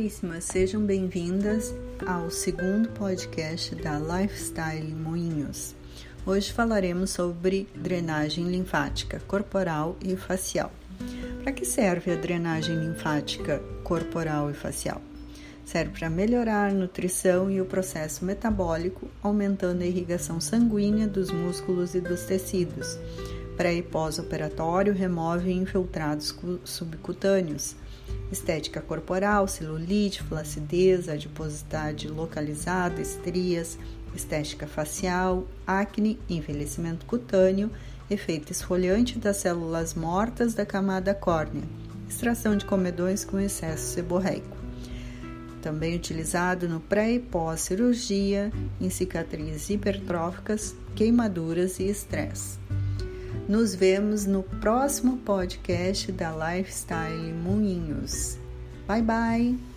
Olá, sejam bem-vindas ao segundo podcast da Lifestyle Moinhos. Hoje falaremos sobre drenagem linfática corporal e facial. Para que serve a drenagem linfática corporal e facial? Serve para melhorar a nutrição e o processo metabólico, aumentando a irrigação sanguínea dos músculos e dos tecidos. Pré e pós-operatório remove infiltrados subcutâneos estética corporal, celulite, flacidez, adiposidade localizada, estrias, estética facial, acne, envelhecimento cutâneo, efeito esfoliante das células mortas da camada córnea, extração de comedões com excesso seborreico. Também utilizado no pré e pós-cirurgia, em cicatrizes hipertróficas, queimaduras e estresse. Nos vemos no próximo podcast da Lifestyle Moinhos. Bye bye!